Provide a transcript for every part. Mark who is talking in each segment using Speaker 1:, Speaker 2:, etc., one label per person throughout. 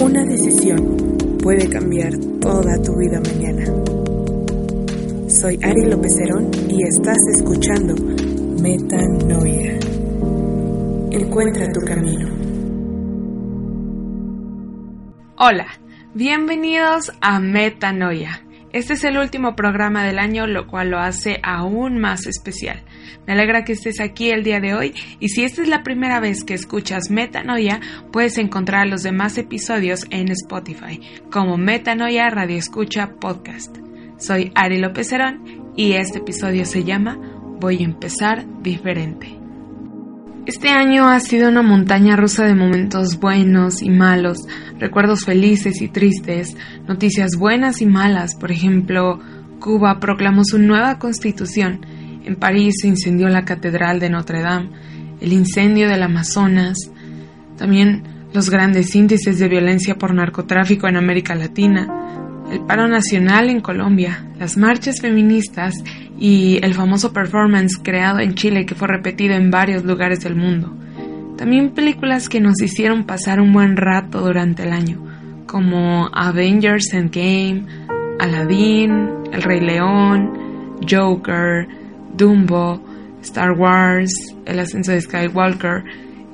Speaker 1: Una decisión puede cambiar toda tu vida mañana. Soy Ari López Herón y estás escuchando Metanoia. Encuentra tu camino.
Speaker 2: Hola, bienvenidos a Metanoia. Este es el último programa del año, lo cual lo hace aún más especial. Me alegra que estés aquí el día de hoy y si esta es la primera vez que escuchas Metanoia, puedes encontrar los demás episodios en Spotify como Metanoia Radio Escucha Podcast. Soy Ari López Herón y este episodio se llama Voy a empezar diferente. Este año ha sido una montaña rusa de momentos buenos y malos, recuerdos felices y tristes, noticias buenas y malas. Por ejemplo, Cuba proclamó su nueva constitución. En París se incendió la Catedral de Notre Dame, el incendio del Amazonas, también los grandes índices de violencia por narcotráfico en América Latina, el paro nacional en Colombia, las marchas feministas y el famoso performance creado en Chile que fue repetido en varios lugares del mundo. También películas que nos hicieron pasar un buen rato durante el año, como Avengers Endgame, Aladdin, El Rey León, Joker, Dumbo, Star Wars, El Ascenso de Skywalker,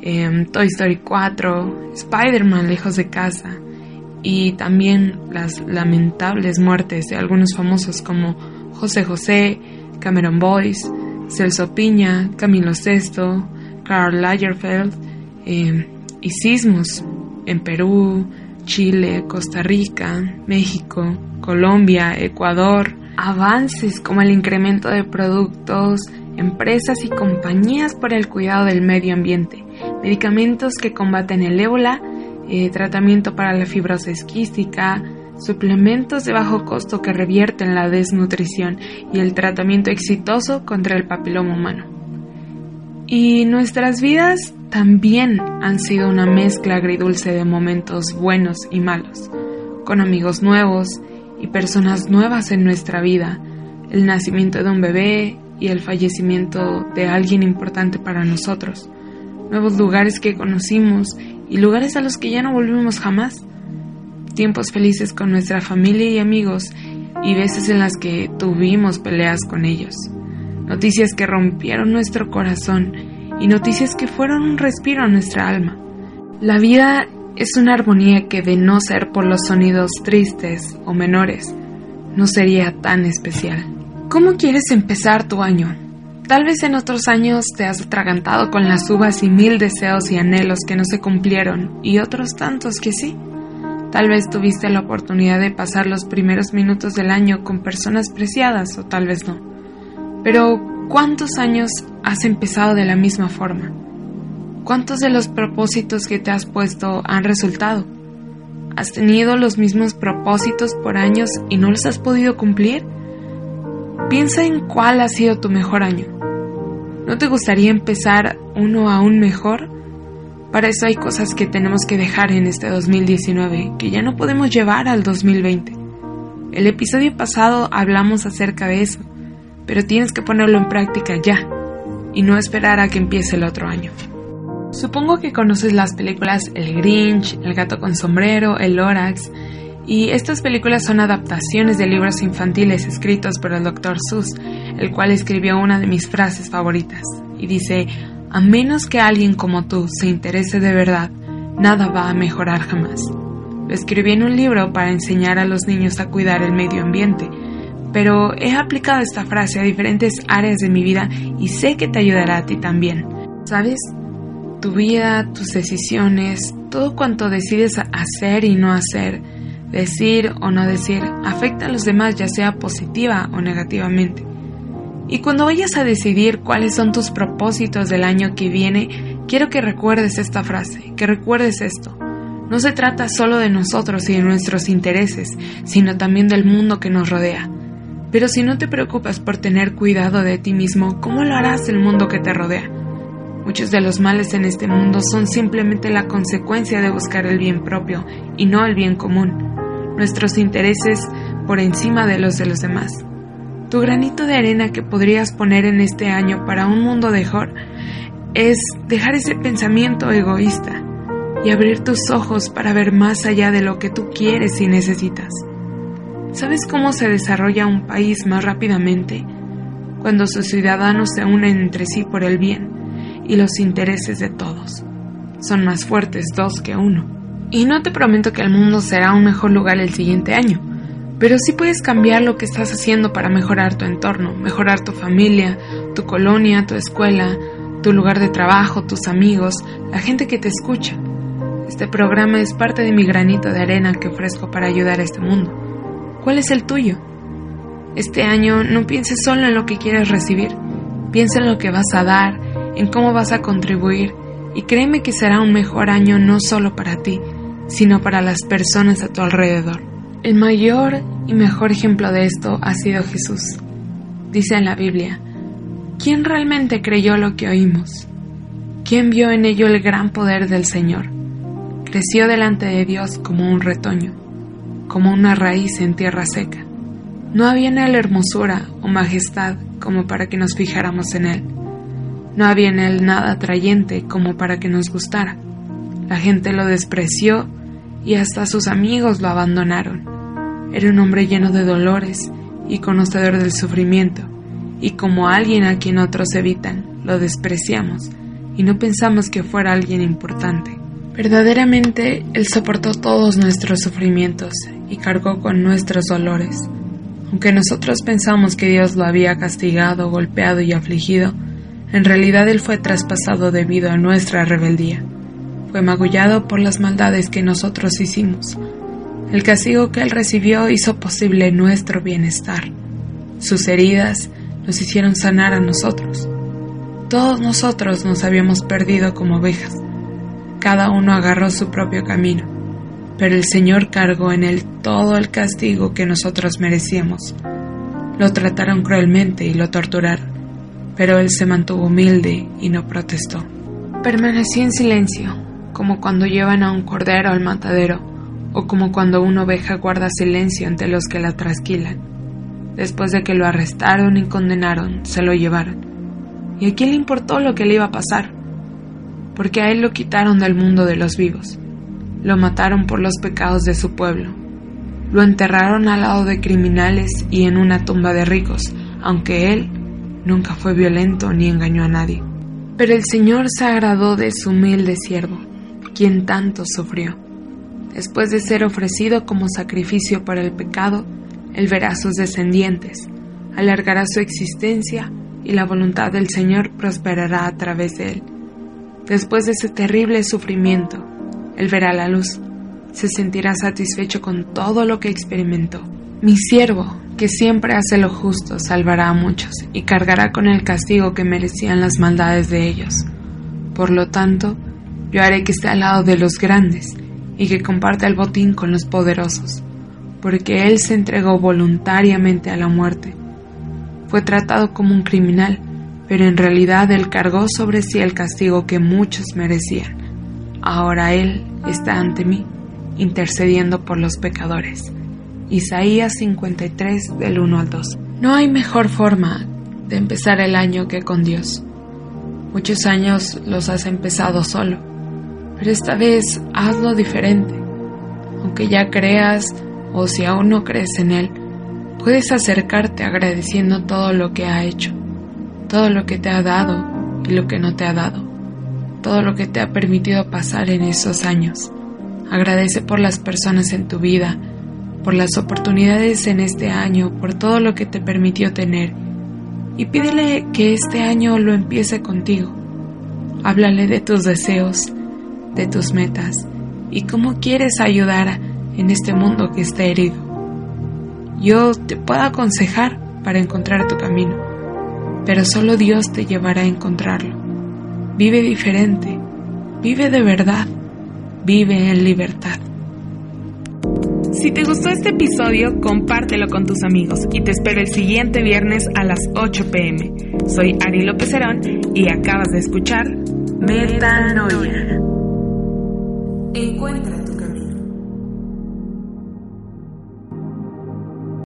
Speaker 2: em, Toy Story 4, Spider-Man Lejos de Casa, y también las lamentables muertes de algunos famosos como José José, Cameron Boyce, Celso Piña, Camilo VI, Karl Lagerfeld eh, y sismos en Perú, Chile, Costa Rica, México, Colombia, Ecuador, avances como el incremento de productos, empresas y compañías por el cuidado del medio ambiente, medicamentos que combaten el ébola eh, tratamiento para la fibrosis quística, suplementos de bajo costo que revierten la desnutrición y el tratamiento exitoso contra el papiloma humano. Y nuestras vidas también han sido una mezcla agridulce de momentos buenos y malos, con amigos nuevos y personas nuevas en nuestra vida, el nacimiento de un bebé y el fallecimiento de alguien importante para nosotros, nuevos lugares que conocimos y lugares a los que ya no volvimos jamás. Tiempos felices con nuestra familia y amigos y veces en las que tuvimos peleas con ellos. Noticias que rompieron nuestro corazón y noticias que fueron un respiro a nuestra alma. La vida es una armonía que de no ser por los sonidos tristes o menores, no sería tan especial. ¿Cómo quieres empezar tu año? Tal vez en otros años te has atragantado con las uvas y mil deseos y anhelos que no se cumplieron y otros tantos que sí. Tal vez tuviste la oportunidad de pasar los primeros minutos del año con personas preciadas o tal vez no. Pero ¿cuántos años has empezado de la misma forma? ¿Cuántos de los propósitos que te has puesto han resultado? ¿Has tenido los mismos propósitos por años y no los has podido cumplir? Piensa en cuál ha sido tu mejor año. ¿No te gustaría empezar uno aún mejor? Para eso hay cosas que tenemos que dejar en este 2019 que ya no podemos llevar al 2020. El episodio pasado hablamos acerca de eso, pero tienes que ponerlo en práctica ya y no esperar a que empiece el otro año. Supongo que conoces las películas El Grinch, El gato con sombrero, El Lorax, y estas películas son adaptaciones de libros infantiles escritos por el Dr. Seuss, el cual escribió una de mis frases favoritas, y dice, a menos que alguien como tú se interese de verdad, nada va a mejorar jamás. Lo escribí en un libro para enseñar a los niños a cuidar el medio ambiente, pero he aplicado esta frase a diferentes áreas de mi vida y sé que te ayudará a ti también. ¿Sabes? Tu vida, tus decisiones, todo cuanto decides hacer y no hacer, decir o no decir afecta a los demás ya sea positiva o negativamente. Y cuando vayas a decidir cuáles son tus propósitos del año que viene, quiero que recuerdes esta frase, que recuerdes esto. No se trata solo de nosotros y de nuestros intereses, sino también del mundo que nos rodea. Pero si no te preocupas por tener cuidado de ti mismo, ¿cómo lo harás del mundo que te rodea? Muchos de los males en este mundo son simplemente la consecuencia de buscar el bien propio y no el bien común nuestros intereses por encima de los de los demás. Tu granito de arena que podrías poner en este año para un mundo mejor es dejar ese pensamiento egoísta y abrir tus ojos para ver más allá de lo que tú quieres y necesitas. ¿Sabes cómo se desarrolla un país más rápidamente? Cuando sus ciudadanos se unen entre sí por el bien y los intereses de todos. Son más fuertes dos que uno. Y no te prometo que el mundo será un mejor lugar el siguiente año, pero sí puedes cambiar lo que estás haciendo para mejorar tu entorno, mejorar tu familia, tu colonia, tu escuela, tu lugar de trabajo, tus amigos, la gente que te escucha. Este programa es parte de mi granito de arena que ofrezco para ayudar a este mundo. ¿Cuál es el tuyo? Este año no pienses solo en lo que quieres recibir, piensa en lo que vas a dar, en cómo vas a contribuir, y créeme que será un mejor año no solo para ti, sino para las personas a tu alrededor. El mayor y mejor ejemplo de esto ha sido Jesús. Dice en la Biblia, ¿quién realmente creyó lo que oímos? ¿Quién vio en ello el gran poder del Señor? Creció delante de Dios como un retoño, como una raíz en tierra seca. No había en él hermosura o majestad como para que nos fijáramos en él. No había en él nada atrayente como para que nos gustara. La gente lo despreció y hasta sus amigos lo abandonaron. Era un hombre lleno de dolores y conocedor del sufrimiento, y como alguien a quien otros evitan, lo despreciamos y no pensamos que fuera alguien importante. Verdaderamente, Él soportó todos nuestros sufrimientos y cargó con nuestros dolores. Aunque nosotros pensamos que Dios lo había castigado, golpeado y afligido, en realidad Él fue traspasado debido a nuestra rebeldía fue magullado por las maldades que nosotros hicimos. El castigo que él recibió hizo posible nuestro bienestar. Sus heridas nos hicieron sanar a nosotros. Todos nosotros nos habíamos perdido como ovejas. Cada uno agarró su propio camino, pero el Señor cargó en él todo el castigo que nosotros merecíamos. Lo trataron cruelmente y lo torturaron, pero él se mantuvo humilde y no protestó. Permanecí en silencio como cuando llevan a un cordero al matadero, o como cuando una oveja guarda silencio ante los que la trasquilan. Después de que lo arrestaron y condenaron, se lo llevaron. ¿Y a quién le importó lo que le iba a pasar? Porque a él lo quitaron del mundo de los vivos. Lo mataron por los pecados de su pueblo. Lo enterraron al lado de criminales y en una tumba de ricos, aunque él nunca fue violento ni engañó a nadie. Pero el Señor se agradó de su humilde siervo quien tanto sufrió. Después de ser ofrecido como sacrificio para el pecado, él verá a sus descendientes, alargará su existencia y la voluntad del Señor prosperará a través de él. Después de ese terrible sufrimiento, él verá la luz, se sentirá satisfecho con todo lo que experimentó. Mi siervo, que siempre hace lo justo, salvará a muchos y cargará con el castigo que merecían las maldades de ellos. Por lo tanto, yo haré que esté al lado de los grandes y que comparta el botín con los poderosos, porque Él se entregó voluntariamente a la muerte. Fue tratado como un criminal, pero en realidad Él cargó sobre sí el castigo que muchos merecían. Ahora Él está ante mí, intercediendo por los pecadores. Isaías 53 del 1 al 2. No hay mejor forma de empezar el año que con Dios. Muchos años los has empezado solo pero esta vez hazlo diferente. Aunque ya creas o si aún no crees en Él, puedes acercarte agradeciendo todo lo que ha hecho, todo lo que te ha dado y lo que no te ha dado, todo lo que te ha permitido pasar en esos años. Agradece por las personas en tu vida, por las oportunidades en este año, por todo lo que te permitió tener y pídele que este año lo empiece contigo. Háblale de tus deseos, de tus metas y cómo quieres ayudar en este mundo que está herido. Yo te puedo aconsejar para encontrar tu camino, pero solo Dios te llevará a encontrarlo. Vive diferente, vive de verdad, vive en libertad.
Speaker 1: Si te gustó este episodio, compártelo con tus amigos y te espero el siguiente viernes a las 8 pm. Soy Ari López Herón y acabas de escuchar Metanoia. Encuentra